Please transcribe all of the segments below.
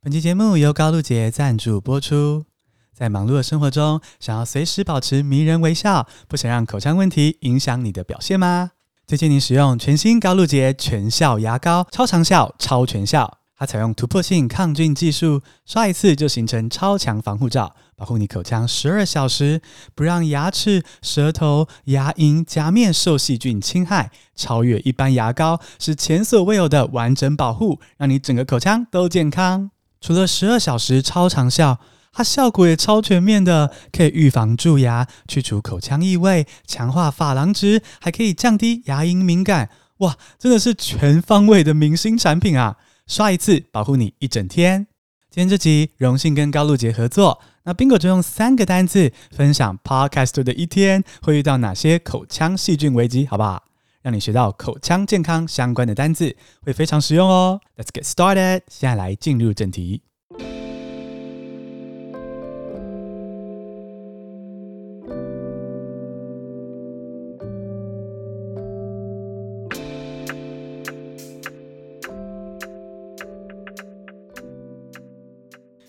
本期节目由高露洁赞助播出。在忙碌的生活中，想要随时保持迷人微笑，不想让口腔问题影响你的表现吗？推荐您使用全新高露洁全效牙膏，超长效、超全效。它采用突破性抗菌技术，刷一次就形成超强防护罩，保护你口腔十二小时，不让牙齿、舌头、牙龈颊面受细菌侵害，超越一般牙膏，是前所未有的完整保护，让你整个口腔都健康。除了十二小时超长效，它效果也超全面的，可以预防蛀牙、去除口腔异味、强化珐琅质，还可以降低牙龈敏感。哇，真的是全方位的明星产品啊！刷一次保护你一整天。今天这集荣幸跟高露洁合作，那 Bingo 就用三个单字分享 podcast 的一天会遇到哪些口腔细菌危机，好不好？让你学到口腔健康相关的单字，会非常实用哦。Let's get started，现在来进入正题。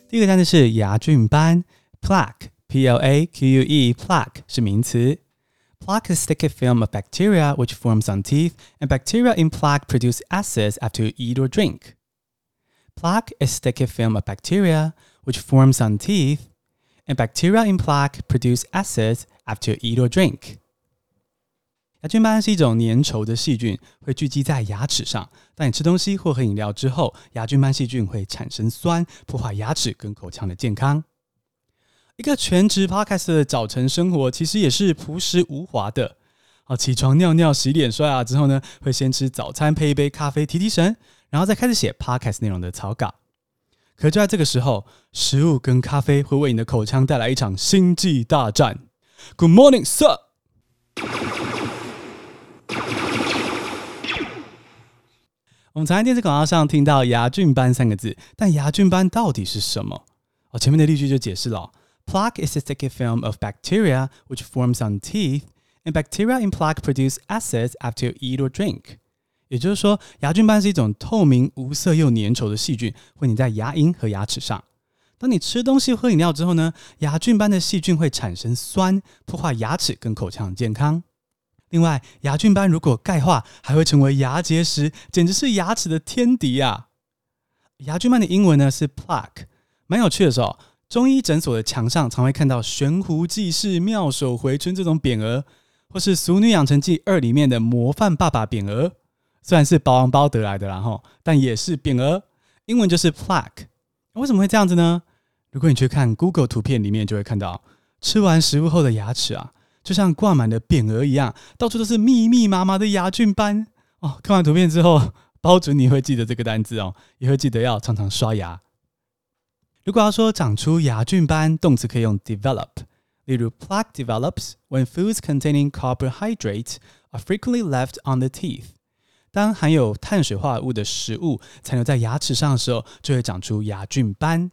第一个单词是牙菌斑，plaque，p l a q u e，plaque 是名词。Plaque is sticky film of bacteria which forms on teeth, and bacteria in plaque produce acids after you eat or drink. Plaque is sticky film of bacteria which forms on teeth, and bacteria in plaque produce acids after you eat or drink. 牙菌斑是一种粘稠的细菌，会聚集在牙齿上。当你吃东西或喝饮料之后，牙菌斑细菌会产生酸，破坏牙齿跟口腔的健康。 一个全职 Podcast 的早晨生活，其实也是朴实无华的。好，起床、尿尿、洗脸、刷牙之后呢，会先吃早餐，配一杯咖啡提提神，然后再开始写 Podcast 内容的草稿。可就在这个时候，食物跟咖啡会为你的口腔带来一场星际大战。Good morning, sir。我们常在电视广告上听到“牙菌斑”三个字，但牙菌斑到底是什么？哦，前面的例句就解释了。Plaque is a sticky film of bacteria which forms on teeth, and bacteria in plaque produce acids after you eat or drink. 也就是说，牙菌斑是一种透明、无色又粘稠的细菌，会粘在牙龈和牙齿上。当你吃东西、喝饮料之后呢，牙菌斑的细菌会产生酸，破坏牙齿跟口腔的健康。另外，牙菌斑如果钙化，还会成为牙结石，简直是牙齿的天敌啊！牙菌斑的英文呢是 plaque，蛮有趣的时候。中医诊所的墙上常会看到“悬壶济世”“妙手回春”这种匾额，或是《俗女养成记二》里面的模范爸爸匾额，虽然是包王包得来的啦吼，但也是匾额，英文就是 plaque。为什么会这样子呢？如果你去看 Google 图片里面，就会看到吃完食物后的牙齿啊，就像挂满了匾额一样，到处都是密密麻麻的牙菌斑哦。看完图片之后，包准你会记得这个单字哦，也会记得要常常刷牙。如果要说长出牙菌斑，动词可以用 develop，例如 plaque develops when foods containing carbohydrates are frequently left on the teeth。当含有碳水化合物的食物残留在牙齿上的时候，就会长出牙菌斑。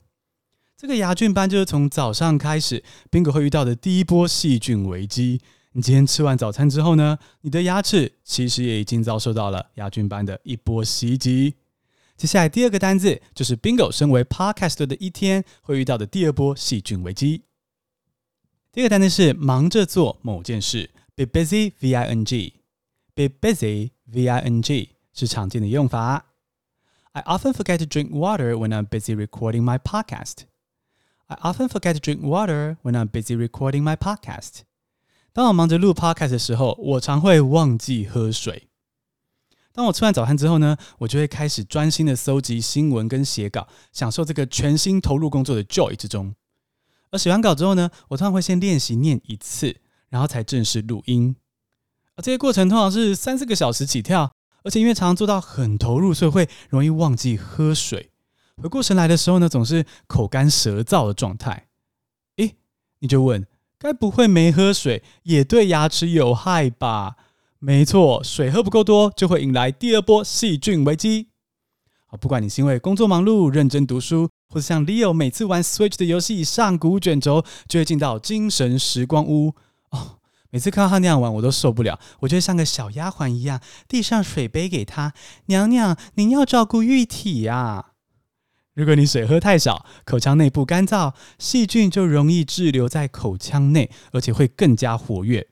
这个牙菌斑就是从早上开始，Bingo 会遇到的第一波细菌危机。你今天吃完早餐之后呢，你的牙齿其实也已经遭受到了牙菌斑的一波袭击。接下来第二个单字就是 Bingo 身为 podcast 的一天会遇到的第二波细菌危机。第二个单词是忙着做某件事，be busy v i n g，be busy v i n g 是常见的用法。I often forget to drink water when I'm busy recording my podcast. I often forget to drink water when I'm busy recording my podcast. 当我忙着录 Podcast 的时候，我常会忘记喝水。当我吃完早餐之后呢，我就会开始专心的搜集新闻跟写稿，享受这个全心投入工作的 joy 之中。而写完稿之后呢，我通常会先练习念一次，然后才正式录音。而这些过程通常是三四个小时起跳，而且因为常常做到很投入，所以会容易忘记喝水。回过神来的时候呢，总是口干舌燥的状态。诶，你就问，该不会没喝水也对牙齿有害吧？没错，水喝不够多，就会引来第二波细菌危机。啊，不管你是因为工作忙碌、认真读书，或者像 Leo 每次玩 Switch 的游戏上古卷轴，就会进到精神时光屋。哦，每次看到他那样玩，我都受不了。我就会像个小丫鬟一样，递上水杯给他。娘娘，您要照顾玉体呀。如果你水喝太少，口腔内部干燥，细菌就容易滞留在口腔内，而且会更加活跃。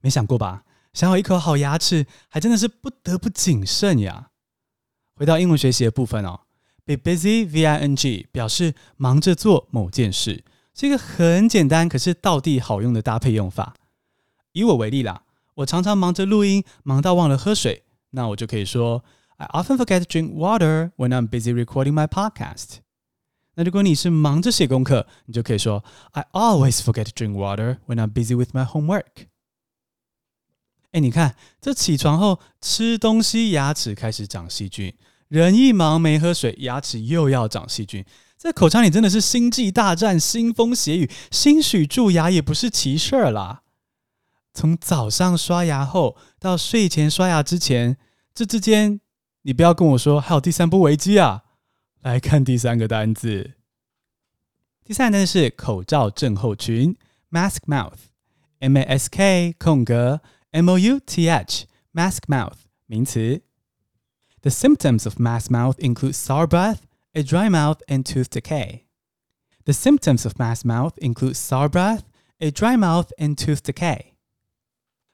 没想过吧？想要一口好牙齿，还真的是不得不谨慎呀。回到英文学习的部分哦，be busy v-i-n-g 表示忙着做某件事，是一个很简单可是到底好用的搭配用法。以我为例啦，我常常忙着录音，忙到忘了喝水，那我就可以说。I often forget to drink water when I'm busy recording my podcast。那如果你是忙着写功课，你就可以说 I always forget to drink water when I'm busy with my homework。哎，你看，这起床后吃东西，牙齿开始长细菌；人一忙没喝水，牙齿又要长细菌。在口腔里真的是星际大战，腥风血雨，兴许蛀牙也不是奇事儿啦。从早上刷牙后到睡前刷牙之前，这之间。你不要跟我说还有第三波危机啊！来看第三个单字，第三个单词是口罩症候群 （mask mouth），m a s k 空格 m o u t h，mask mouth 名词。The symptoms of mask mouth include sour breath, a dry mouth, and tooth decay. The symptoms of mask mouth include sour breath, a dry mouth, and tooth decay.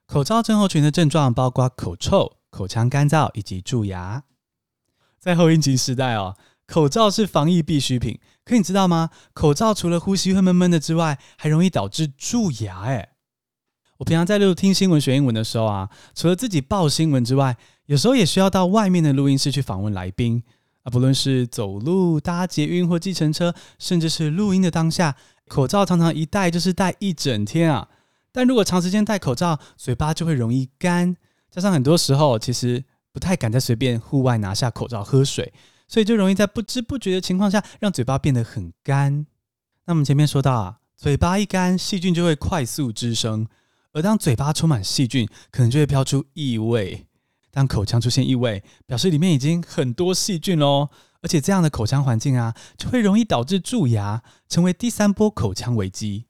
口罩症候群的症状包括口臭。口腔干燥以及蛀牙，在后疫情时代哦，口罩是防疫必需品。可你知道吗？口罩除了呼吸会闷闷的之外，还容易导致蛀牙。哎， 我平常在录听新闻学英文的时候啊，除了自己报新闻之外，有时候也需要到外面的录音室去访问来宾啊。不论是走路、搭捷运或计程车，甚至是录音的当下，口罩常常一戴就是戴一整天啊。但如果长时间戴口罩，嘴巴就会容易干。加上很多时候，其实不太敢在随便户外拿下口罩喝水，所以就容易在不知不觉的情况下，让嘴巴变得很干。那我们前面说到啊，嘴巴一干，细菌就会快速滋生，而当嘴巴充满细菌，可能就会飘出异味。当口腔出现异味，表示里面已经很多细菌喽，而且这样的口腔环境啊，就会容易导致蛀牙，成为第三波口腔危机。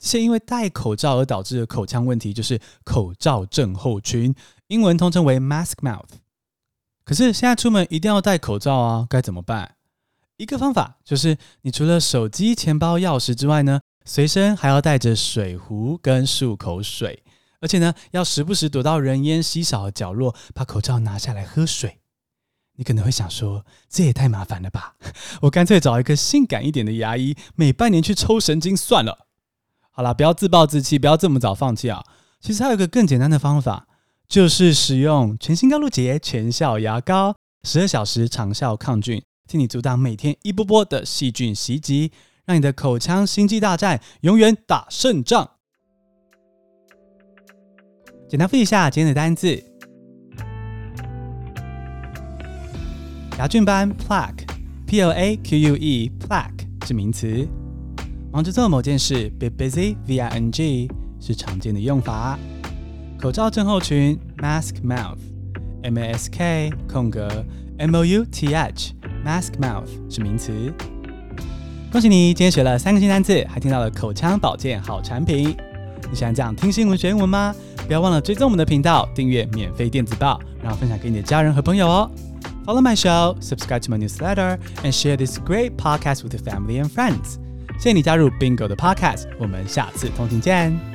这些因为戴口罩而导致的口腔问题，就是口罩症候群。英文通称为 mask mouth，可是现在出门一定要戴口罩啊，该怎么办？一个方法就是，你除了手机、钱包、钥匙之外呢，随身还要带着水壶跟漱口水，而且呢，要时不时躲到人烟稀少的角落，把口罩拿下来喝水。你可能会想说，这也太麻烦了吧？我干脆找一个性感一点的牙医，每半年去抽神经算了。好啦，不要自暴自弃，不要这么早放弃啊！其实还有一个更简单的方法。就是使用全新高露洁全效牙膏，十二小时长效抗菌，替你阻挡每天一波波的细菌袭击，让你的口腔星际大战永远打胜仗。简单复习一下今天的单字：牙菌斑 （plaque），P-L-A-Q-U-E，plaque 是名词，忙着做某件事，be busy v-i-n-g 是常见的用法。口罩症候群 （mask mouth），m a s k 空格 m o u t h，mask mouth 是名词。恭喜你，今天学了三个新单词，还听到了口腔保健好产品。你喜欢这样听新闻学英文吗？不要忘了追踪我们的频道，订阅免费电子报，然后分享给你的家人和朋友哦。Follow my show, subscribe to my newsletter, and share this great podcast with your family and friends。谢谢你加入 Bingo 的 Podcast，我们下次通勤见。